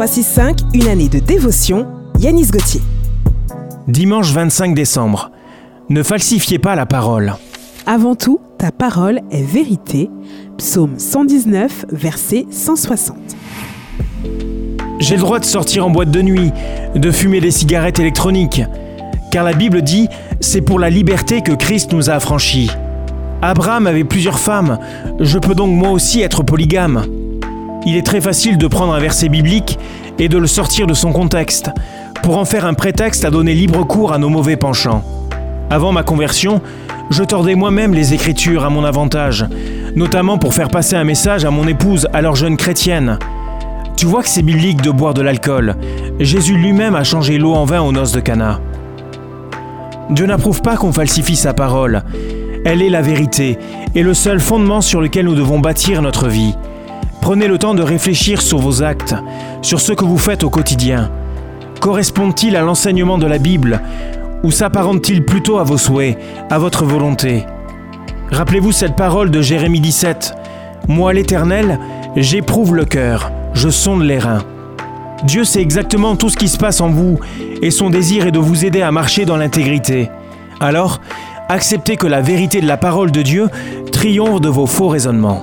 365, une année de dévotion, Yanis Gauthier. Dimanche 25 décembre. Ne falsifiez pas la parole. Avant tout, ta parole est vérité. Psaume 119, verset 160. J'ai le droit de sortir en boîte de nuit, de fumer des cigarettes électroniques, car la Bible dit c'est pour la liberté que Christ nous a affranchis. Abraham avait plusieurs femmes, je peux donc moi aussi être polygame. Il est très facile de prendre un verset biblique et de le sortir de son contexte, pour en faire un prétexte à donner libre cours à nos mauvais penchants. Avant ma conversion, je tordais moi-même les Écritures à mon avantage, notamment pour faire passer un message à mon épouse, alors jeune chrétienne. Tu vois que c'est biblique de boire de l'alcool. Jésus lui-même a changé l'eau en vin aux noces de Cana. Dieu n'approuve pas qu'on falsifie sa parole. Elle est la vérité et le seul fondement sur lequel nous devons bâtir notre vie. Prenez le temps de réfléchir sur vos actes, sur ce que vous faites au quotidien. Correspond-il à l'enseignement de la Bible ou s'apparente-t-il plutôt à vos souhaits, à votre volonté? Rappelez-vous cette parole de Jérémie 17. Moi l'Éternel, j'éprouve le cœur, je sonde les reins. Dieu sait exactement tout ce qui se passe en vous et son désir est de vous aider à marcher dans l'intégrité. Alors, acceptez que la vérité de la parole de Dieu triomphe de vos faux raisonnements.